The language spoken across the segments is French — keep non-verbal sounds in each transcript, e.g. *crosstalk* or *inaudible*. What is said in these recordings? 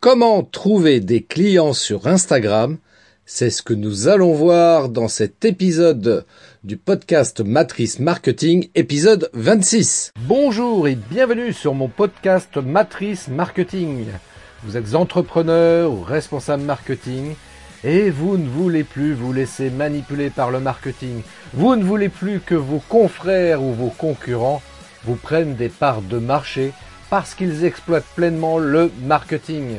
Comment trouver des clients sur Instagram? C'est ce que nous allons voir dans cet épisode du podcast Matrice Marketing, épisode 26. Bonjour et bienvenue sur mon podcast Matrice Marketing. Vous êtes entrepreneur ou responsable marketing et vous ne voulez plus vous laisser manipuler par le marketing. Vous ne voulez plus que vos confrères ou vos concurrents vous prennent des parts de marché parce qu'ils exploitent pleinement le marketing.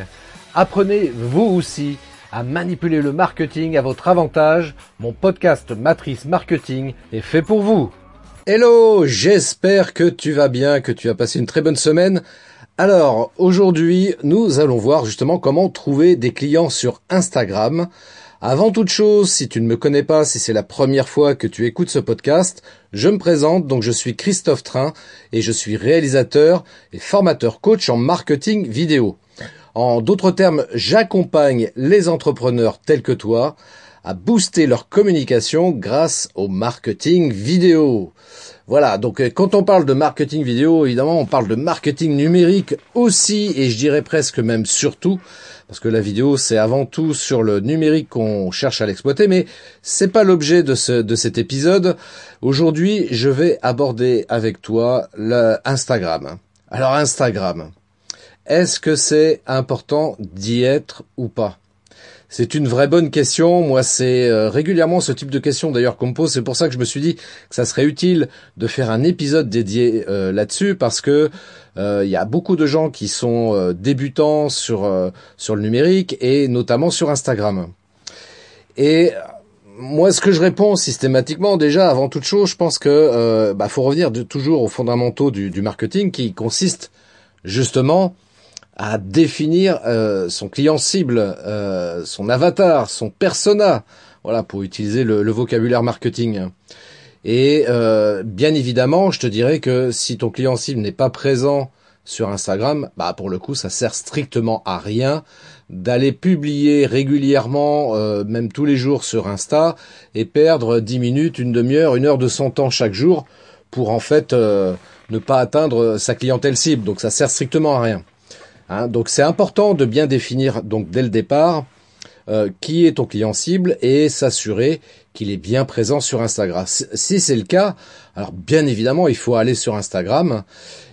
Apprenez vous aussi à manipuler le marketing à votre avantage. Mon podcast Matrice Marketing est fait pour vous. Hello, j'espère que tu vas bien, que tu as passé une très bonne semaine. Alors, aujourd'hui, nous allons voir justement comment trouver des clients sur Instagram. Avant toute chose, si tu ne me connais pas, si c'est la première fois que tu écoutes ce podcast, je me présente, donc je suis Christophe Train et je suis réalisateur et formateur coach en marketing vidéo. En d'autres termes, j'accompagne les entrepreneurs tels que toi à booster leur communication grâce au marketing vidéo. Voilà, donc euh, quand on parle de marketing vidéo, évidemment, on parle de marketing numérique aussi, et je dirais presque même surtout, parce que la vidéo, c'est avant tout sur le numérique qu'on cherche à l'exploiter, mais c'est pas l'objet de, ce, de cet épisode. Aujourd'hui, je vais aborder avec toi l'Instagram. Alors Instagram, est-ce que c'est important d'y être ou pas? C'est une vraie bonne question. Moi, c'est euh, régulièrement ce type de question d'ailleurs qu'on me pose. C'est pour ça que je me suis dit que ça serait utile de faire un épisode dédié euh, là-dessus parce que euh, il y a beaucoup de gens qui sont débutants sur sur le numérique et notamment sur Instagram. Et moi, ce que je réponds systématiquement, déjà, avant toute chose, je pense que bah, faut revenir toujours aux fondamentaux du, du marketing, qui consiste justement à définir euh, son client cible, euh, son avatar, son persona, voilà, pour utiliser le, vocabulaire marketing. Et euh, bien évidemment, je te dirais que si ton client cible n'est pas présent sur Instagram, bah pour le coup, ça sert strictement à rien d'aller publier régulièrement, même tous les jours sur Insta, et perdre 10 minutes, une demi-heure, une heure de son temps chaque jour pour en fait ne pas atteindre sa clientèle cible. Donc ça sert strictement à rien. Hein, donc c'est important de bien définir donc dès le départ euh, qui est ton client cible et s'assurer qu'il est bien présent sur Instagram. Si c'est le cas, alors bien évidemment il faut aller sur Instagram.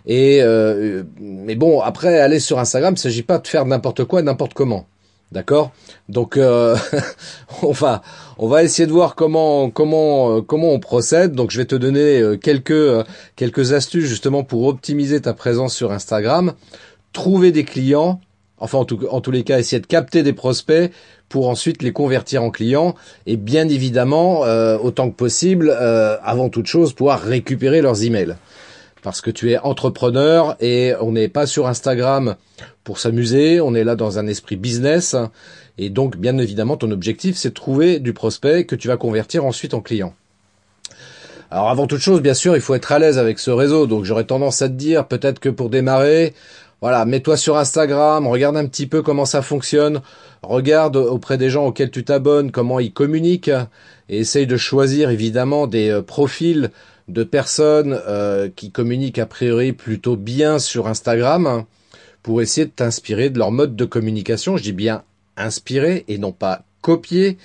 Et euh, mais bon après aller sur Instagram, il s'agit pas de faire n'importe quoi n'importe comment. D'accord? Donc euh, *laughs* on va on va essayer de voir comment comment comment on procède. Donc je vais te donner quelques quelques astuces justement pour optimiser ta présence sur Instagram trouver des clients, enfin en, tous les cas essayer de capter des prospects pour ensuite les convertir en clients et bien évidemment euh, autant que possible euh, avant toute chose pouvoir récupérer leurs emails parce que tu es entrepreneur et on n'est pas sur Instagram pour s'amuser, on est là dans un esprit business et donc bien évidemment ton objectif c'est de trouver du prospect que tu vas convertir ensuite en client. Alors avant toute chose, bien sûr, il faut être à l'aise avec ce réseau. Donc j'aurais tendance à te dire peut-être que pour démarrer, voilà, mets-toi sur Instagram, regarde un petit peu comment ça fonctionne, regarde auprès des gens auxquels tu t'abonnes comment ils communiquent et essaye de choisir évidemment des euh, profils de personnes euh, qui communiquent a priori plutôt bien sur Instagram pour essayer de t'inspirer de leur mode de communication. Je dis bien inspirer et non pas copier.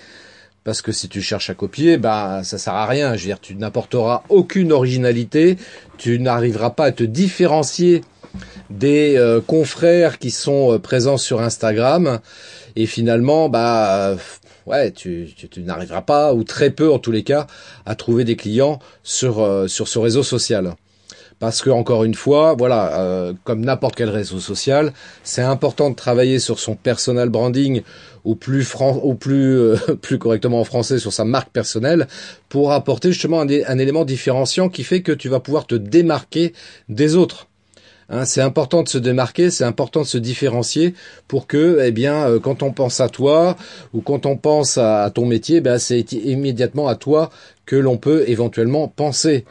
Parce que si tu cherches à copier, bah ça sert à rien. Je veux dire, tu n'apporteras aucune originalité, tu n'arriveras pas à te différencier des euh, confrères qui sont euh, présents sur Instagram et finalement bah euh, ouais tu, n'arriveras pas ou très peu en tous les cas à trouver des clients sur sur ce réseau social parce que encore une fois, voilà, comme n'importe quel réseau social, c'est important de travailler sur son personal branding ou plus fran ou plus *laughs* plus correctement en français sur sa marque personnelle pour apporter justement un, un élément différenciant qui fait que tu vas pouvoir te démarquer des autres. Hein, c'est important de se démarquer, c'est important de se différencier pour que, eh bien, euh, quand on pense à toi ou quand on pense à, ton métier, ben, c'est immédiatement à toi que l'on peut éventuellement penser.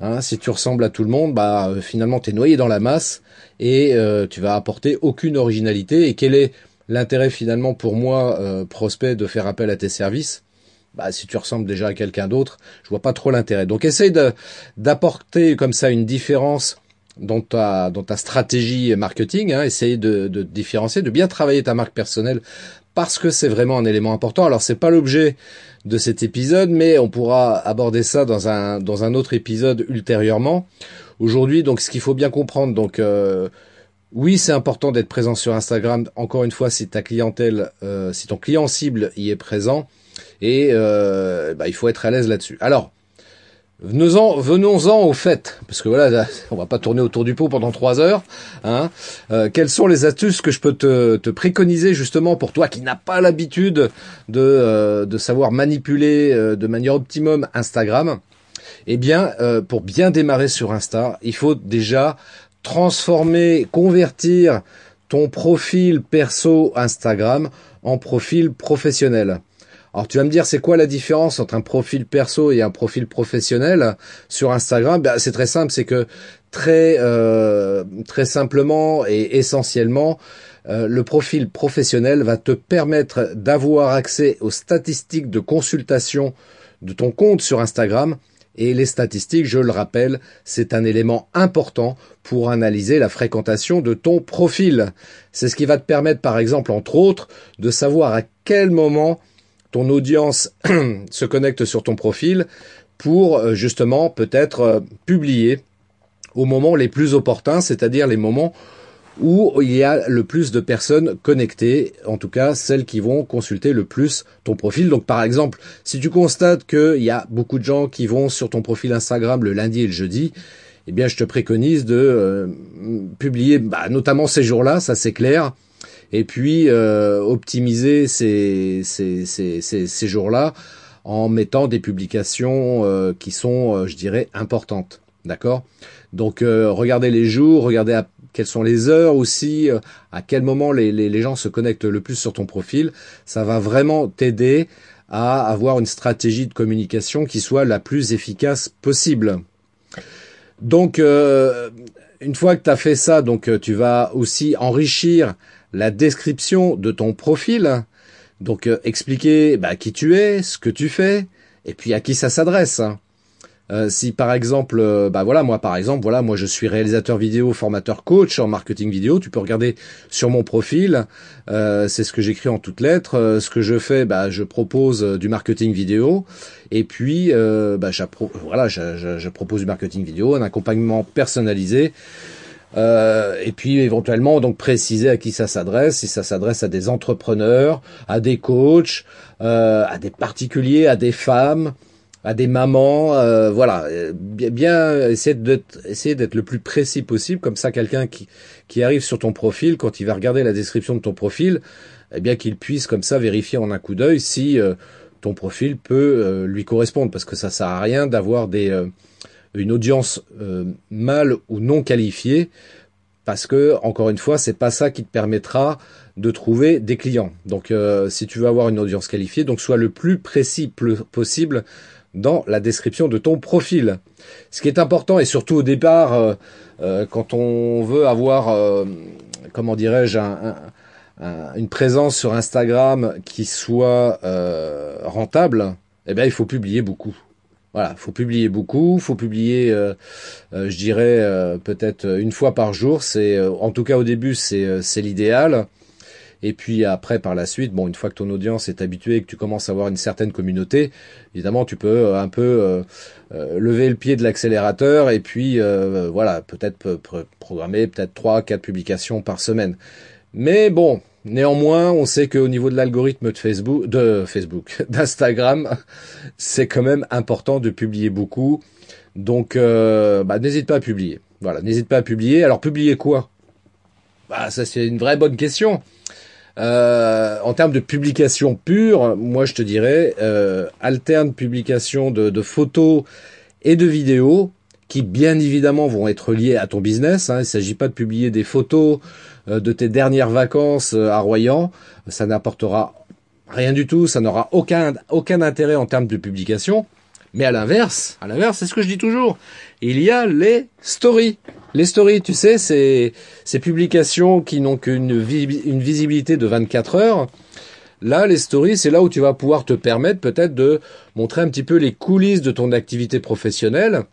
Hein, si tu ressembles à tout le monde, bah euh, finalement tu es noyé dans la masse et euh, tu vas apporter aucune originalité. Et quel est l'intérêt finalement pour moi, prospect, de faire appel à tes services? Bah, si tu ressembles déjà à quelqu'un d'autre, je vois pas trop l'intérêt. Donc essaye d'apporter comme ça une différence dans ta ta stratégie marketing, hein, essayer de, de différencier, de bien travailler ta marque personnelle parce que c'est vraiment un élément important. Alors c'est pas l'objet de cet épisode, mais on pourra aborder ça dans un dans un autre épisode ultérieurement. Aujourd'hui, donc ce qu'il faut bien comprendre, donc euh, oui, c'est important d'être présent sur Instagram. Encore une fois, si ta clientèle, euh, si ton client cible y est présent, et euh, bah, il faut être à l'aise là-dessus. Alors, Venons-en, venons-en au fait, parce que voilà, on va pas tourner autour du pot pendant trois heures. Hein. Euh, quelles sont les astuces que je peux te, préconiser justement pour toi qui n'as pas l'habitude de, euh, de savoir manipuler euh, de manière optimum Instagram? Eh bien, pour bien démarrer sur Insta, il faut déjà transformer, convertir ton profil perso Instagram en profil professionnel. Alors tu vas me dire c'est quoi la différence entre un profil perso et un profil professionnel sur Instagram? Ben, C'est très simple, c'est que très euh, très simplement et essentiellement, euh, le profil professionnel va te permettre d'avoir accès aux statistiques de consultation de ton compte sur Instagram. Et les statistiques, je le rappelle, c'est un élément important pour analyser la fréquentation de ton profil. C'est ce qui va te permettre, par exemple, entre autres, de savoir à quel moment ton audience *clears throat* se connecte sur ton profil pour euh, justement peut-être euh, publier au moment les plus opportuns, c'est-à-dire les moments où il y a le plus de personnes connectées, en tout cas celles qui vont consulter le plus ton profil. Donc par exemple, si tu constates qu'il y a beaucoup de gens qui vont sur ton profil Instagram le lundi et le jeudi, eh bien je te préconise de euh, publier bah, notamment ces jours-là, ça c'est clair, et puis euh, optimiser ces, ces, ces, ces, jours-là en mettant des publications euh, qui sont, euh, je dirais, importantes. D'accord? Donc regardez les jours, regardez à quelles sont les heures aussi, à quel moment les, les, les gens se connectent le plus sur ton profil. Ça va vraiment t'aider à avoir une stratégie de communication qui soit la plus efficace possible. Donc, une fois que tu as fait ça, donc tu vas aussi enrichir la description de ton profil, donc euh, expliquer bah, qui tu es, ce que tu fais, et puis à qui ça s'adresse. Euh, si par exemple, euh, bah voilà, moi par exemple, voilà, moi je suis réalisateur vidéo, formateur coach en marketing vidéo. Tu peux regarder sur mon profil, c'est ce que j'écris en toutes lettres. ce que je fais, bah je propose du marketing vidéo, et puis bah, voilà, je propose du marketing vidéo, un accompagnement personnalisé euh, et puis éventuellement donc préciser à qui ça s'adresse, si ça s'adresse à des entrepreneurs, à des coachs, euh, à des particuliers, à des femmes, à des mamans, euh, voilà, bien, bien essayer d'être le plus précis possible, comme ça quelqu'un qui qui arrive sur ton profil, quand il va regarder la description de ton profil, eh bien qu'il puisse comme ça vérifier en un coup d'œil si ton profil peut lui correspondre, parce que ça sert à rien d'avoir des une audience euh, mal ou non qualifiée, parce que encore une fois, c'est pas ça qui te permettra de trouver des clients. Donc, euh, si tu veux avoir une audience qualifiée, donc sois le plus précis possible dans la description de ton profil. Ce qui est important et surtout au départ, euh, quand on veut avoir, comment dirais-je, une présence sur Instagram qui soit rentable, eh bien, il faut publier beaucoup. Voilà, faut publier beaucoup, faut publier, euh, euh, je dirais euh, peut-être une fois par jour. C'est, en tout cas au début, c'est l'idéal. Et puis après, par la suite, bon, une fois que ton audience est habituée et que tu commences à avoir une certaine communauté, évidemment, tu peux un peu lever le pied de l'accélérateur et puis voilà, peut-être programmer peut-être trois, quatre publications par semaine. Mais bon, Néanmoins, on sait qu'au niveau de l'algorithme de Facebook, de Facebook, *laughs* d'Instagram, c'est quand même important de publier beaucoup. Donc, euh, bah, n'hésite pas à publier. Voilà, n'hésite pas à publier. Alors, publier quoi? Bah, ça c'est une vraie bonne question. Euh, en termes de publication pure, moi je te dirais euh, alterne publication de, de, photos et de vidéos qui bien évidemment vont être liées à ton business. Hein. Il ne s'agit pas de publier des photos euh, de tes dernières vacances euh, à Royan, ça n'apportera rien du tout, ça n'aura aucun, aucun intérêt en termes de publication. Mais à l'inverse, à l'inverse, c'est ce que je dis toujours. Il y a les stories. Les stories, tu sais, c'est ces publications qui n'ont qu'une une visibilité de 24 heures. Là, les stories, c'est là où tu vas pouvoir te permettre peut-être de montrer un petit peu les coulisses de ton activité professionnelle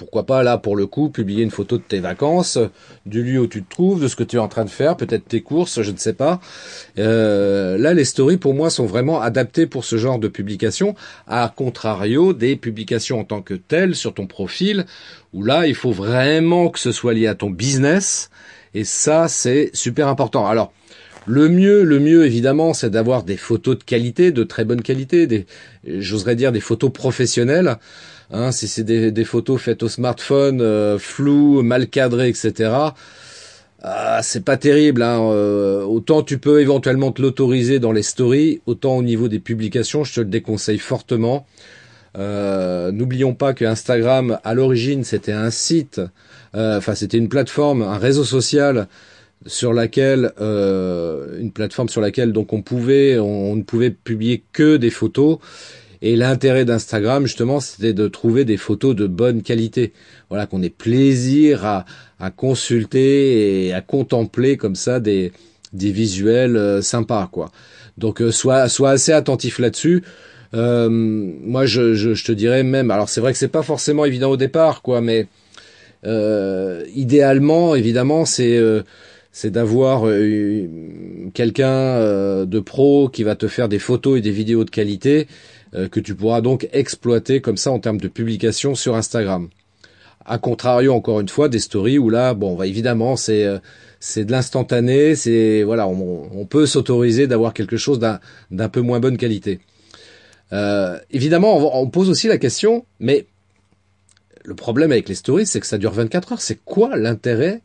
pourquoi pas là pour le coup publier une photo de tes vacances, du lieu où tu te trouves, de ce que tu es en train de faire, peut-être tes courses, je ne sais pas. Euh, là, les stories pour moi sont vraiment adaptées pour ce genre de publication, à contrario des publications en tant que telles sur ton profil, où là, il faut vraiment que ce soit lié à ton business, et ça, c'est super important. Alors, le mieux, le mieux évidemment, c'est d'avoir des photos de qualité, de très bonne qualité, des, j'oserais dire des photos professionnelles. Hein, si c'est des, photos faites au smartphone, euh, floues, mal cadrées, etc. Ah, c'est pas terrible. Hein, euh, autant tu peux éventuellement te l'autoriser dans les stories, autant au niveau des publications, je te le déconseille fortement. Euh, n'oublions pas que Instagram, à l'origine, c'était un site, enfin c'était une plateforme, un réseau social sur laquelle une plateforme sur laquelle donc on pouvait on ne pouvait publier que des photos et l'intérêt d'Instagram, justement, c'était de trouver des photos de bonne qualité. Voilà, qu'on ait plaisir à, à consulter et à contempler comme ça des, des visuels euh, sympas, quoi. Donc, euh, sois, assez attentif là-dessus. Euh, moi, je, je, je, te dirais même, alors c'est vrai que c'est pas forcément évident au départ, quoi, mais euh, idéalement, évidemment, c'est c'est d'avoir quelqu'un de pro qui va te faire des photos et des vidéos de qualité euh, que tu pourras donc exploiter comme ça en termes de publication sur Instagram. A contrario, encore une fois, des stories où là, bon, bah, évidemment, c'est euh, c'est de l'instantané, c'est voilà, on, peut s'autoriser d'avoir quelque chose d'un peu moins bonne qualité. Euh, évidemment, on, on, pose aussi la question, mais le problème avec les stories, c'est que ça dure 24 heures. C'est quoi l'intérêt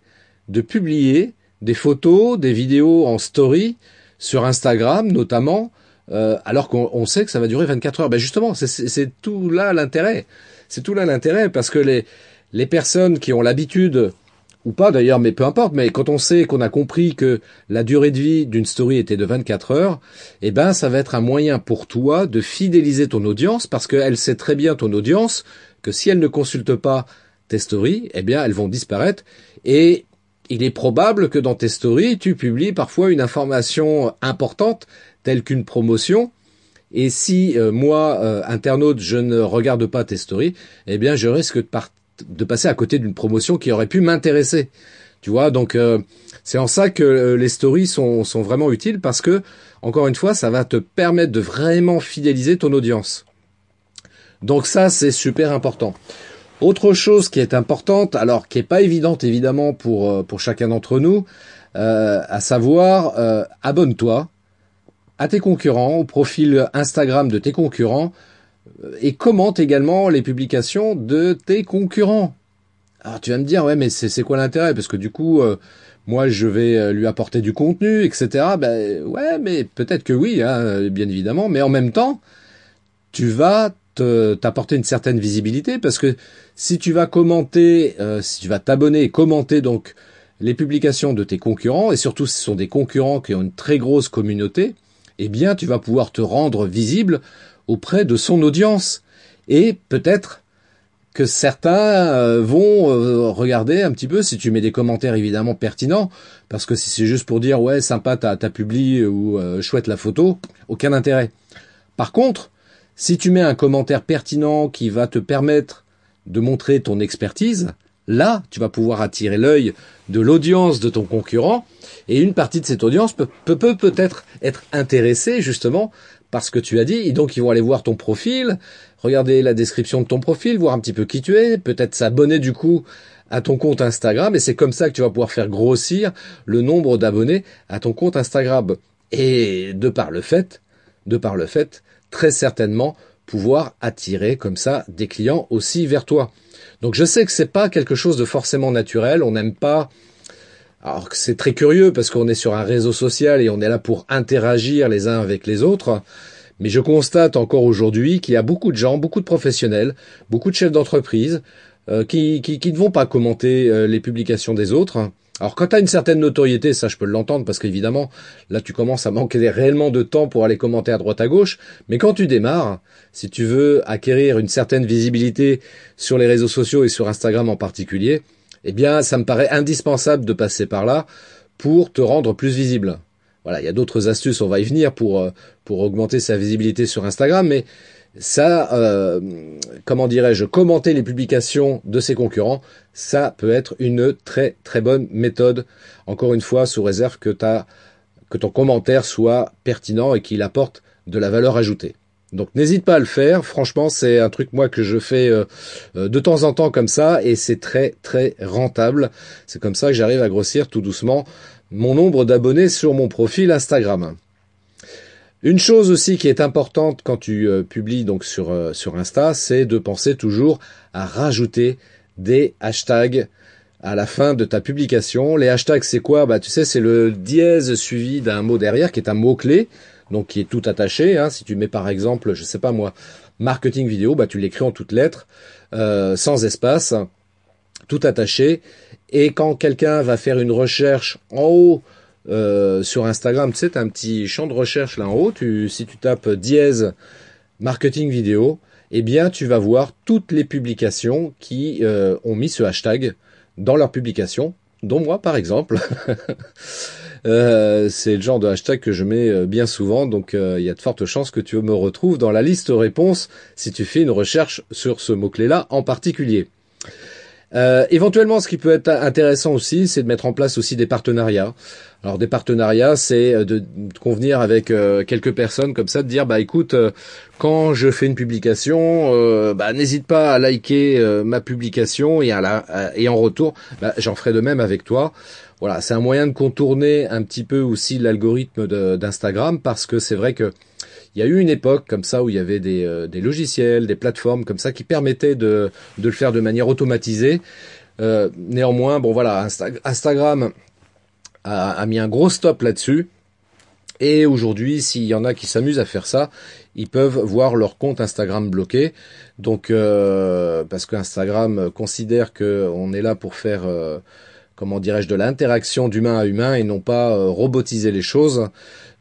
de publier des photos, des vidéos en story sur Instagram, notamment, euh, alors qu'on sait que ça va durer 24 heures. Ben justement, c'est tout là l'intérêt. C'est tout là l'intérêt parce que les, les personnes qui ont l'habitude ou pas d'ailleurs, mais peu importe, mais quand on sait qu'on a compris que la durée de vie d'une story était de 24 heures, eh ben ça va être un moyen pour toi de fidéliser ton audience parce qu'elle sait très bien ton audience que si elle ne consulte pas tes stories, eh bien elles vont disparaître et il est probable que dans tes stories, tu publies parfois une information importante telle qu'une promotion. Et si euh, moi, euh, internaute, je ne regarde pas tes stories, eh bien, je risque de, de passer à côté d'une promotion qui aurait pu m'intéresser. Tu vois, donc euh, c'est en ça que les stories sont, sont vraiment utiles parce que, encore une fois, ça va te permettre de vraiment fidéliser ton audience. Donc ça, c'est super important. Autre chose qui est importante, alors qui est pas évidente évidemment pour pour chacun d'entre nous, à savoir abonne-toi à tes concurrents, au profil Instagram de tes concurrents, euh, et commente également les publications de tes concurrents. Alors tu vas me dire, ouais, mais c'est quoi l'intérêt? Parce que du coup, euh, moi, je vais euh, lui apporter du contenu, etc. Ben ouais, mais peut-être que oui, hein, bien évidemment, mais en même temps, tu vas t'apporter une certaine visibilité parce que si tu vas commenter, si tu vas t'abonner et commenter donc les publications de tes concurrents, et surtout si ce sont des concurrents qui ont une très grosse communauté, eh bien tu vas pouvoir te rendre visible auprès de son audience. Et peut-être que certains euh, vont euh, regarder un petit peu si tu mets des commentaires évidemment pertinents, parce que si c'est juste pour dire ouais sympa t'as as publié ou euh, chouette la photo, aucun intérêt. Par contre, si tu mets un commentaire pertinent qui va te permettre de montrer ton expertise, là tu vas pouvoir attirer l'œil de l'audience de ton concurrent et une partie de cette audience peut peut peut-être être intéressée justement par ce que tu as dit. Et donc ils vont aller voir ton profil, regarder la description de ton profil, voir un petit peu qui tu es, peut-être s'abonner du coup à ton compte Instagram. Et c'est comme ça que tu vas pouvoir faire grossir le nombre d'abonnés à ton compte Instagram. Et de par le fait, de par le fait, très certainement pouvoir attirer comme ça des clients aussi vers toi. Donc je sais que c'est pas quelque chose de forcément naturel, on n'aime pas alors c'est très curieux parce qu'on est sur un réseau social et on est là pour interagir les uns avec les autres. Mais je constate encore aujourd'hui qu'il y a beaucoup de gens, beaucoup de professionnels, beaucoup de chefs d'entreprise euh, qui, qui, ne vont pas commenter euh, les publications des autres. Alors quand tu as une certaine notoriété, ça je peux l'entendre parce qu'évidemment là tu commences à manquer *laughs* réellement de temps pour aller commenter à droite à gauche, mais quand tu démarres, si tu veux acquérir une certaine visibilité sur les réseaux sociaux et sur Instagram en particulier, eh bien, ça me paraît indispensable de passer par là pour te rendre plus visible. voilà, il y a d'autres astuces, on va y venir pour euh, pour augmenter sa visibilité sur Instagram, mais ça, euh, comment dirais-je, commenter les publications de ses concurrents, ça peut être une très très bonne méthode. Encore une fois, sous réserve que ta que ton commentaire soit pertinent et qu'il apporte de la valeur ajoutée. Donc n'hésite pas à le faire. Franchement, c'est un truc moi que je fais euh, euh, de temps en temps comme ça et c'est très très rentable. C'est comme ça que j'arrive à grossir tout doucement mon nombre d'abonnés sur mon profil Instagram. Une chose aussi qui est importante quand tu euh, publies donc sur sur Insta, c'est de penser toujours à rajouter des hashtags à la fin de ta publication. Les hashtags, c'est quoi? Bah, tu sais, c'est le dièse suivi d'un mot derrière, qui est un mot clé donc qui est tout attaché. Hein. Si tu mets par exemple, je sais pas moi, marketing vidéo, bah tu l'écris en toutes lettres, euh, sans espace, tout attaché. Et quand quelqu'un va faire une recherche en haut euh, sur Instagram, tu sais, tu as un petit champ de recherche là en haut. Tu, si tu tapes dièse marketing vidéo, eh bien tu vas voir toutes les publications qui euh, ont mis ce hashtag dans leur publication, dont moi par exemple. *laughs* Euh, c'est le genre de hashtag que je mets euh, bien souvent, donc euh, il y a de fortes chances que tu me retrouves dans la liste réponse si tu fais une recherche sur ce mot-clé-là en particulier. Euh, éventuellement, ce qui peut être intéressant aussi, c'est de mettre en place aussi des partenariats. Alors des partenariats, c'est de convenir avec quelques personnes comme ça, de dire bah écoute, quand je fais une publication, bah n'hésite pas à liker ma publication et, à la, et en retour, bah, j'en ferai de même avec toi. Voilà, c'est un moyen de contourner un petit peu aussi l'algorithme d'Instagram parce que c'est vrai que il y a eu une époque comme ça où il y avait des, euh, logiciels, des plateformes comme ça qui permettaient de, le faire de manière automatisée. Euh, néanmoins, bon voilà, Instagram a, mis un gros stop là-dessus. Et aujourd'hui, s'il y en a qui s'amusent à faire ça, ils peuvent voir leur compte Instagram bloqué. Donc, euh, parce qu'Instagram considère qu'on est là pour faire comment dirais-je, de l'interaction d'humain à humain et non pas euh, robotiser les choses.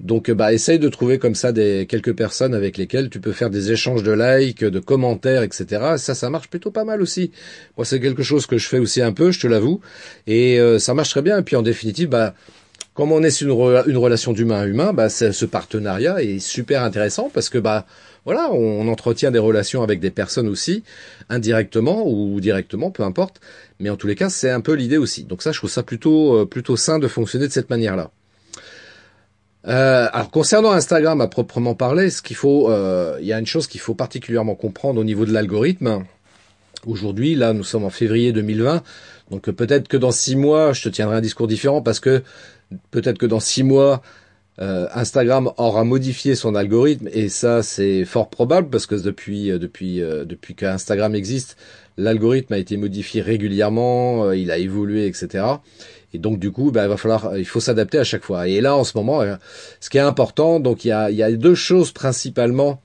Donc, bah, essaye de trouver comme ça des quelques personnes avec lesquelles tu peux faire des échanges de likes, de commentaires, etc. Ça, ça marche plutôt pas mal aussi. Moi, c'est quelque chose que je fais aussi un peu, je te l'avoue, et euh, ça marche très bien. Et puis, en définitive, bah, comme on est sur une, relation d'humain à humain, bah, ce partenariat est super intéressant parce que bah voilà, on, entretient des relations avec des personnes aussi, indirectement ou directement, peu importe. Mais en tous les cas, c'est un peu l'idée aussi. Donc ça, je trouve ça plutôt euh, plutôt sain de fonctionner de cette manière-là. Euh, alors concernant Instagram à proprement parler, ce qu'il faut, euh, il y a une chose qu'il faut particulièrement comprendre au niveau de l'algorithme. Aujourd'hui, là, nous sommes en février 2020, donc peut-être que dans six mois, je te tiendrai un discours différent parce que peut-être que dans six mois, euh, Instagram aura modifié son algorithme et ça c'est fort probable parce que depuis euh, depuis euh, depuis qu'Instagram existe, l'algorithme a été modifié régulièrement, il a évolué, etc. Et donc du coup, bah, il va falloir, il faut s'adapter à chaque fois. Et là en ce moment, ce qui est important, donc il y a, il y a deux choses principalement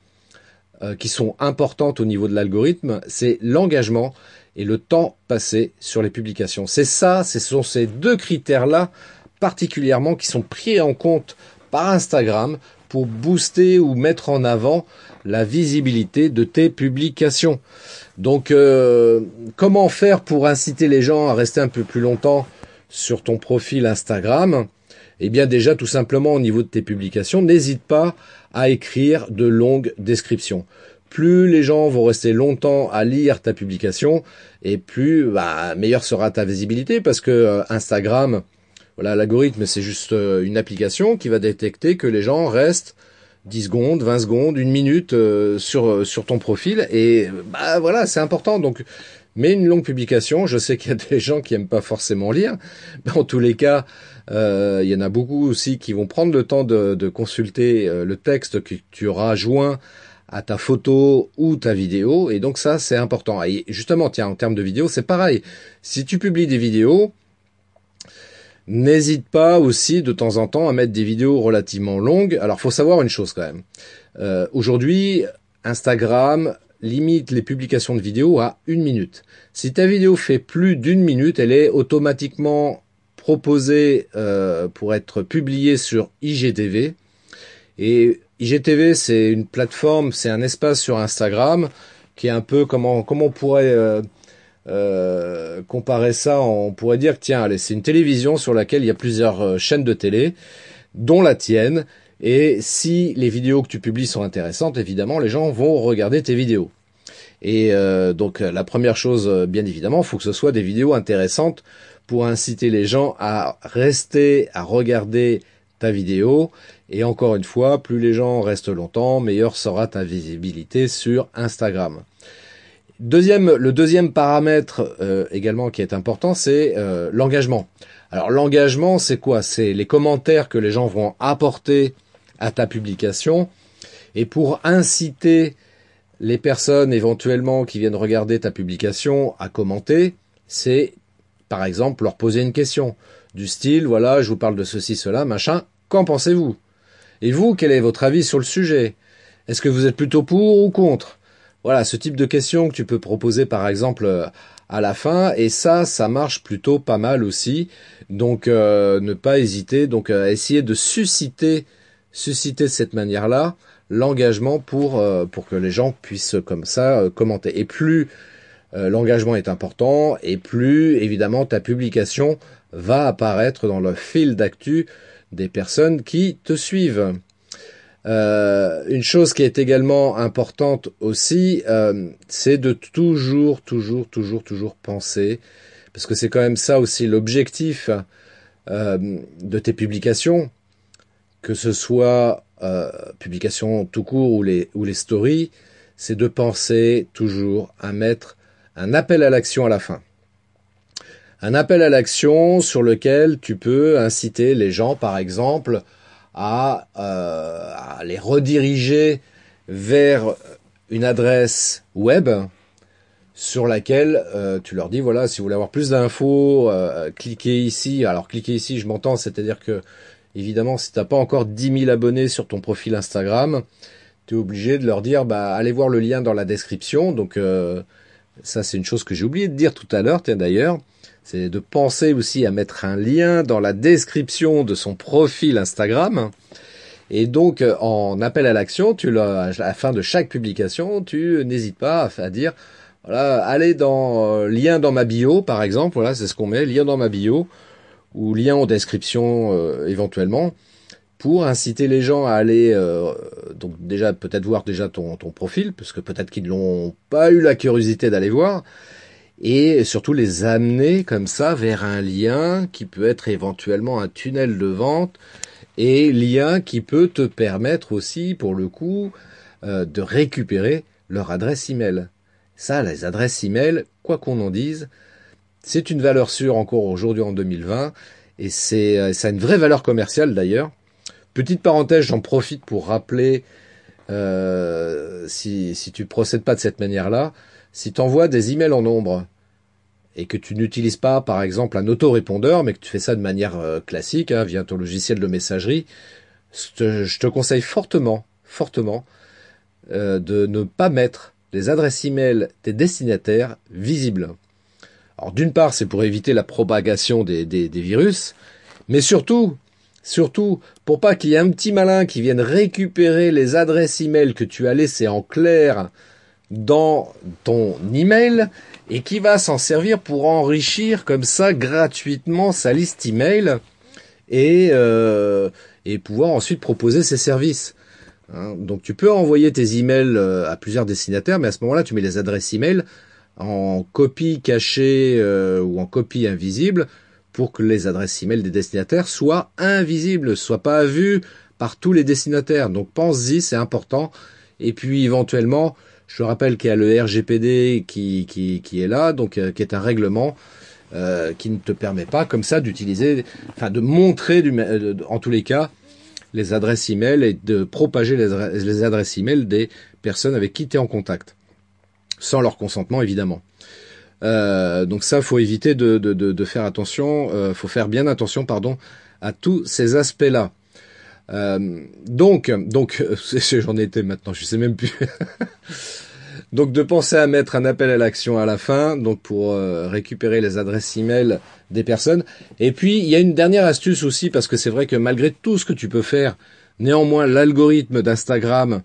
qui sont importantes au niveau de l'algorithme, c'est l'engagement et le temps passé sur les publications. C'est ça, ce sont ces deux critères-là particulièrement qui sont pris en compte par Instagram pour booster ou mettre en avant la visibilité de tes publications. Donc euh, comment faire pour inciter les gens à rester un peu plus longtemps sur ton profil Instagram? Eh bien déjà tout simplement au niveau de tes publications, n'hésite pas à écrire de longues descriptions. Plus les gens vont rester longtemps à lire ta publication, et plus bah, meilleure sera ta visibilité parce que euh, Instagram voilà, l'algorithme, c'est juste euh, une application qui va détecter que les gens restent 10 secondes, 20 secondes, une minute euh, sur euh, sur ton profil et bah voilà, c'est important. Donc mais une longue publication, je sais qu'il y a *laughs* des gens qui aiment pas forcément lire, mais en tous les cas, il y en a beaucoup aussi qui vont prendre le temps de, de consulter le texte que tu auras joint à ta photo ou ta vidéo, et donc ça c'est important. Et justement, tiens, en termes de vidéo, c'est pareil. Si tu publies des vidéos, N'hésite pas aussi de temps en temps à mettre des vidéos relativement longues. Alors faut savoir une chose quand même. Euh, aujourd'hui, Instagram limite les publications de vidéos à une minute. Si ta vidéo fait plus d'une minute, elle est automatiquement proposée euh, pour être publiée sur IGTV. Et IGTV, c'est une plateforme, c'est un espace sur Instagram qui est un peu comment comment on pourrait euh, euh, comparer ça, on pourrait dire que tiens, allez, c'est une télévision sur laquelle il y a plusieurs euh, chaînes de télé. dont la tienne. Et si les vidéos que tu publies sont intéressantes, évidemment, les gens vont regarder tes vidéos. Et euh, donc la première chose, bien évidemment, faut que ce soit des vidéos intéressantes pour inciter les gens à rester, à regarder ta vidéo. Et encore une fois, plus les gens restent longtemps, meilleure sera ta visibilité sur Instagram. Deuxième, le deuxième paramètre euh, également qui est important, c'est l'engagement. Alors l'engagement, c'est quoi? C'est les commentaires que les gens vont apporter à ta publication. Et pour inciter les personnes éventuellement qui viennent regarder ta publication à commenter, c'est par exemple leur poser une question. Du style voilà, je vous parle de ceci, cela, machin, qu'en pensez-vous? Et vous, quel est votre avis sur le sujet? Est-ce que vous êtes plutôt pour ou contre? Voilà, ce type de questions que tu peux proposer par exemple euh, à la fin et ça ça marche plutôt pas mal aussi. Donc euh, ne pas hésiter donc à essayer de susciter susciter de cette manière-là l'engagement pour euh, pour que les gens puissent comme ça euh, commenter. Et plus euh, l'engagement est important, et plus évidemment ta publication va apparaître dans le fil d'actu des personnes qui te suivent. Une chose qui est également importante aussi, c'est de toujours, toujours, toujours, toujours penser, parce que c'est quand même ça aussi l'objectif de tes publications, que ce soit euh, publication tout court ou les, ou les stories, c'est de penser toujours à mettre un appel à l'action à la fin. Un appel à l'action sur lequel tu peux inciter les gens, par exemple, à, euh, à les rediriger vers une adresse web sur laquelle euh, tu leur dis voilà si vous voulez avoir plus d'infos euh, cliquez ici alors cliquez ici je m'entends c'est-à-dire que Évidemment, si t'as pas encore 10 000 abonnés sur ton profil Instagram, tu es obligé de leur dire bah allez voir le lien dans la description. Donc ça c'est une chose que j'ai oublié de dire tout à l'heure, tiens d'ailleurs, c'est de penser aussi à mettre un lien dans la description de son profil Instagram. Et donc en appel à l'action, tu à la fin de chaque publication, tu n'hésites pas à dire voilà, allez dans euh, lien dans ma bio par exemple, voilà, c'est ce qu'on met, lien dans ma bio ou lien en description euh, éventuellement pour inciter les gens à aller euh, donc déjà peut-être voir déjà ton, ton profil parce que peut-être qu'ils n'ont pas eu la curiosité d'aller voir et surtout les amener comme ça vers un lien qui peut être éventuellement un tunnel de vente et lien qui peut te permettre aussi pour le coup euh, de récupérer leur adresse email. Ça, les adresses email, quoi qu'on en dise, c'est une valeur sûre encore aujourd'hui en 2020 et c'est euh, ça a une vraie valeur commerciale d'ailleurs. Petite parenthèse, j'en profite pour rappeler euh, si, tu procèdes pas de cette manière-là, si tu envoies des emails en nombre et que tu n'utilises pas par exemple un autorépondeur, mais que tu fais ça de manière euh, classique hein, via ton logiciel de messagerie, je te, conseille fortement, fortement de ne pas mettre les adresses email des destinataires visibles. Alors d'une part, c'est pour éviter la propagation des, virus, mais surtout, surtout pour pas qu'il y ait un petit malin qui vienne récupérer les adresses email que tu as laissées en clair dans ton email et qui va s'en servir pour enrichir comme ça gratuitement sa liste email et, euh, et pouvoir ensuite proposer ses services. Hein. donc tu peux envoyer tes emails euh, à plusieurs destinataires, mais à ce moment-là, tu mets les adresses email en copie cachée euh, ou en copie invisible pour que les adresses email des destinataires soient invisibles, soient pas vues par tous les destinataires. Donc pense-y, c'est important. Et puis éventuellement, je rappelle qu'il y a le RGPD qui, est là, donc euh, qui est un règlement euh, qui ne te permet pas comme ça d'utiliser, enfin de montrer du, en tous les cas les adresses email et de propager les, les adresses email des personnes avec qui tu es en contact sans leur consentement évidemment. Euh, donc ça, faut éviter de, de, de, faire attention, euh, faut faire bien attention, pardon, à tous ces aspects-là. Euh, donc, donc, *laughs* j'en étais maintenant, je sais même plus. *laughs* donc de penser à mettre un appel à l'action à la fin, donc pour euh, récupérer les adresses email des personnes. Et puis il y a une dernière astuce aussi parce que c'est vrai que malgré tout ce que tu peux faire, néanmoins l'algorithme d'Instagram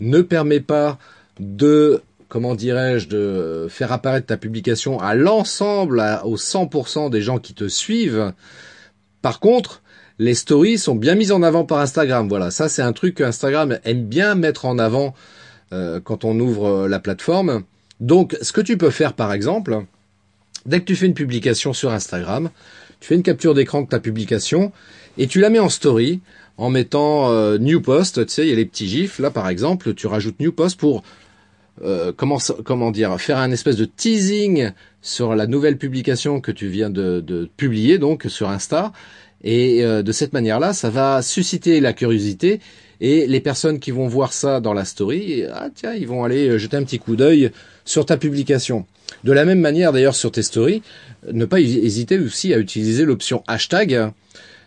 ne permet pas de comment dirais-je, de faire apparaître ta publication à l'ensemble, aux 100% des gens qui te suivent. Par contre, les stories sont bien mises en avant par Instagram. Voilà, ça c'est un truc que Instagram aime bien mettre en avant euh, quand on ouvre euh, la plateforme. Donc, ce que tu peux faire, par exemple, dès que tu fais une publication sur Instagram, tu fais une capture d'écran de ta publication et tu la mets en story en mettant euh, new post. Tu sais, il y a les petits gifs. Là, par exemple, tu rajoutes new post pour comment comment dire faire un espèce de teasing sur la nouvelle publication que tu viens de, de publier donc sur Insta et de cette manière-là, ça va susciter la curiosité et les personnes qui vont voir ça dans la story, ah tiens, ils vont aller euh, jeter un petit coup d'œil sur ta publication. De la même manière d'ailleurs sur tes stories, ne pas hésiter aussi à utiliser l'option hashtag.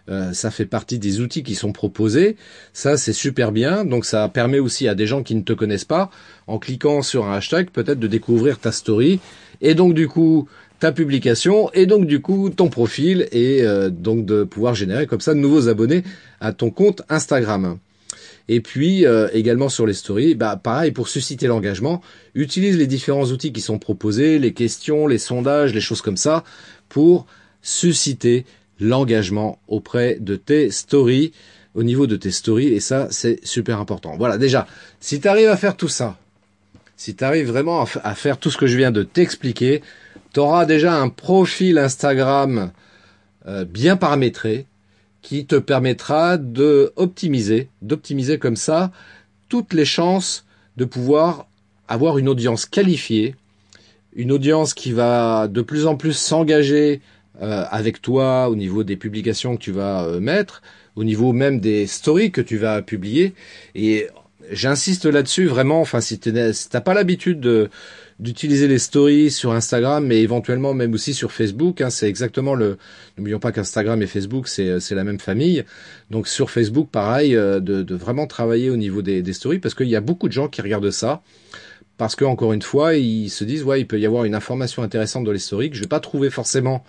Euh, ça fait partie des outils qui sont proposés. Ça, c'est super bien. Donc, ça permet aussi à des gens qui ne te connaissent pas, en cliquant sur un hashtag, peut-être de découvrir ta story et donc du coup ta publication et donc du coup ton profil et euh, donc de pouvoir générer comme ça de nouveaux abonnés à ton compte Instagram. Et puis euh, également sur les stories, bah pareil pour susciter l'engagement, utilise les différents outils qui sont proposés, les questions, les sondages, les choses comme ça, pour susciter l'engagement auprès de tes stories, au niveau de tes stories, et ça c'est super important. Voilà, déjà, si tu arrives à faire tout ça, si tu arrives vraiment à, faire tout ce que je viens de t'expliquer, tu auras déjà un profil Instagram euh, bien paramétré, qui te permettra de optimiser, d'optimiser comme ça toutes les chances de pouvoir avoir une audience qualifiée, une audience qui va de plus en plus s'engager euh, avec toi au niveau des publications que tu vas euh, mettre, au niveau même des stories que tu vas publier. Et j'insiste là-dessus vraiment. Enfin, si tu n'as pas l'habitude de d'utiliser les stories sur Instagram, mais éventuellement même aussi sur Facebook. Hein, c'est exactement le. N'oublions pas qu'Instagram et Facebook c'est c'est la même famille. Donc sur Facebook, pareil, euh, de, de vraiment travailler au niveau des, des stories parce qu'il y a beaucoup de gens qui regardent ça. Parce que encore une fois, ils se disent ouais, il peut y avoir une information intéressante dans les stories que je vais pas trouver forcément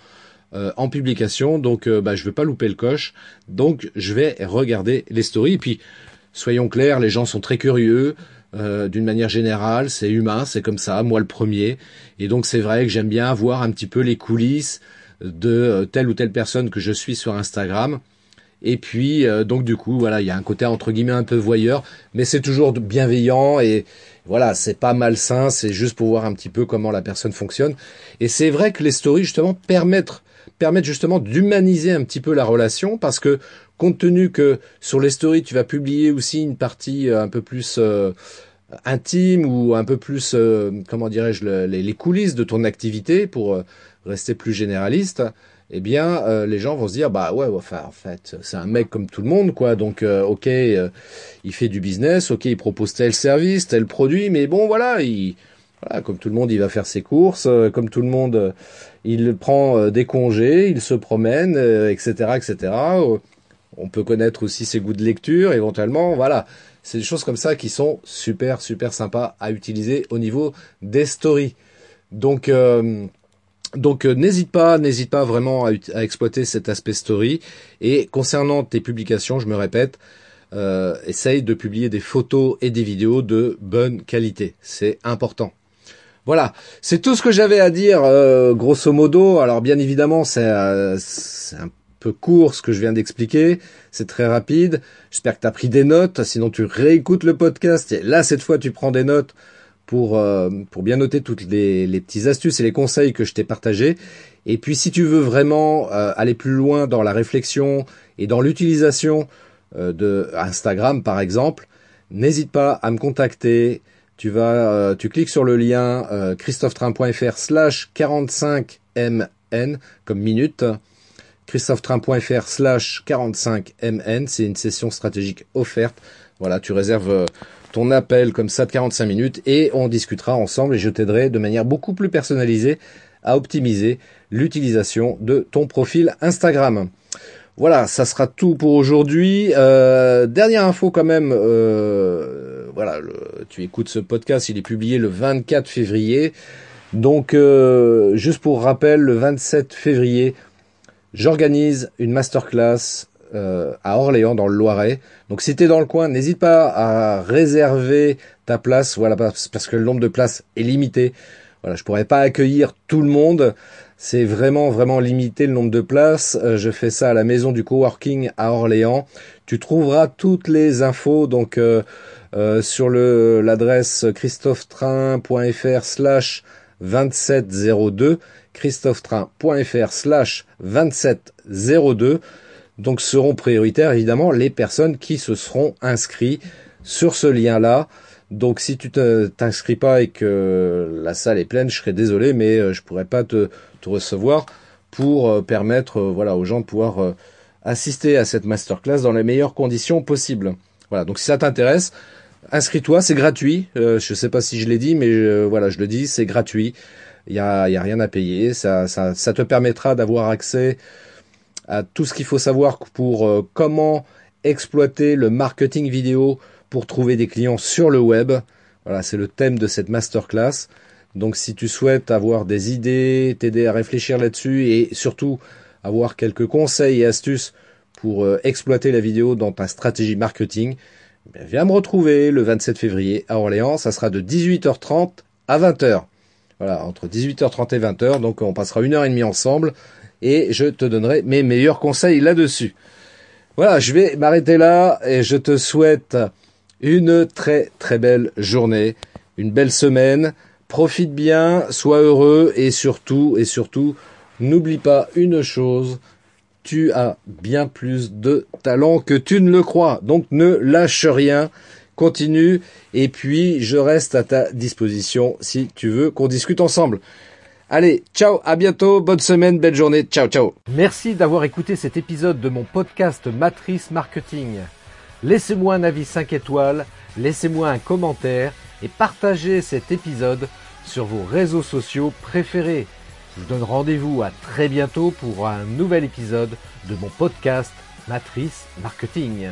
euh, en publication, donc euh, bah, je vais pas louper le coche. Donc je vais regarder les stories. Et puis soyons clairs, les gens sont très curieux. Euh, d'une manière générale, c'est humain, c'est comme ça, moi le premier. Et donc c'est vrai que j'aime bien voir un petit peu les coulisses de euh, telle ou telle personne que je suis sur Instagram. Et puis euh, donc du coup voilà, il y a un côté entre guillemets un peu voyeur, mais c'est toujours bienveillant et voilà, c'est pas malsain, c'est juste pour voir un petit peu comment la personne fonctionne. Et c'est vrai que les stories justement permettent permettent justement d'humaniser un petit peu la relation parce que compte tenu que sur les stories tu vas publier aussi une partie euh, un peu plus euh, intime ou un peu plus euh, comment dirais-je les, coulisses de ton activité pour rester plus généraliste eh bien les gens vont se dire bah ouais enfin en fait c'est un mec comme tout le monde quoi. Donc ok il fait du business ok il propose tel service tel produit mais bon voilà il voilà, comme tout le monde, il va faire ses courses, comme tout le monde, il prend des congés, il se promène, etc., etc. On peut connaître aussi ses goûts de lecture, éventuellement. Voilà, c'est des choses comme ça qui sont super, super sympas à utiliser au niveau des stories. Donc, euh, donc euh, n'hésite pas, n'hésite pas vraiment à, exploiter cet aspect story. Et concernant tes publications, je me répète, euh, essaye de publier des photos et des vidéos de bonne qualité. C'est important. Voilà, c'est tout ce que j'avais à dire, grosso modo. Alors bien évidemment, c'est un peu court ce que je viens d'expliquer. C'est très rapide. J'espère que tu as pris des notes. Sinon, tu réécoutes le podcast. Là, cette fois, tu prends des notes pour, euh, pour bien noter toutes les, les petites astuces et les conseils que je t'ai partagés. Et puis, si tu veux vraiment euh, aller plus loin dans la réflexion et dans l'utilisation euh, de Instagram, par exemple, n'hésite pas à me contacter. Tu vas, tu cliques sur le lien christophetrain.fr slash 45mn comme minute christophetrain.fr slash 45mn. C'est une session stratégique offerte. Voilà, tu réserves euh, ton appel comme ça de 45 minutes et on discutera ensemble et je t'aiderai de manière beaucoup plus personnalisée à optimiser l'utilisation de ton profil Instagram. Voilà, ça sera tout pour aujourd'hui. Euh, dernière info quand même, euh, voilà, tu écoutes ce podcast, il est publié le 24 février. Donc, juste pour rappel, le 27 février, J'organise une masterclass euh, à Orléans dans le Loiret. Donc si tu es dans le coin, n'hésite pas à réserver ta place, voilà parce que le nombre de places est limité. voilà, je pourrais pas accueillir tout le monde. C'est vraiment vraiment limité le nombre de places. Euh, je fais ça à la maison du coworking à Orléans. Tu trouveras toutes les infos donc euh, euh, sur le l'adresse christophetrain.fr slash 2702 christophetrain.fr slash 2702 donc seront prioritaires évidemment les personnes qui se seront inscrits sur ce lien là donc si tu t'inscris pas et que la salle est pleine, je serais désolé, mais euh, je pourrais pas te, recevoir pour euh, permettre euh, voilà aux gens de pouvoir assister à cette masterclass dans les meilleures conditions possibles. Voilà, donc si ça t'intéresse, inscris-toi, c'est gratuit. Je je sais pas si je l'ai dit, mais voilà, je le dis, c'est gratuit. Il y a, rien à payer. Ça te permettra d'avoir accès à tout ce qu'il faut savoir pour comment exploiter le marketing vidéo pour trouver des clients sur le web. Voilà, c'est le thème de cette masterclass. Donc si tu souhaites avoir des idées, t'aider à réfléchir là-dessus et surtout avoir quelques conseils et astuces pour euh, exploiter la vidéo dans ta stratégie marketing, eh viens me retrouver le 27 février à Orléans. Ça sera de 18h30 à 20h. Voilà, entre 18h30 et 20h. Donc on passera une heure et demie ensemble et je te donnerai mes meilleurs conseils là-dessus. Voilà, je vais m'arrêter là et je te souhaite une très très belle journée, une belle semaine. Profite bien, sois heureux et surtout, et surtout, n'oublie pas une chose, tu as bien plus de talent que tu ne le crois. Donc ne lâche rien, continue et puis je reste à ta disposition si tu veux qu'on discute ensemble. Allez, ciao, à bientôt, bonne semaine, belle journée, ciao, ciao. Merci d'avoir écouté cet épisode de mon podcast Matrice Marketing. Laissez-moi un avis 5 étoiles, laissez-moi un commentaire et partagez cet épisode sur vos réseaux sociaux préférés. Je vous donne rendez-vous à très bientôt pour un nouvel épisode de mon podcast Matrice Marketing.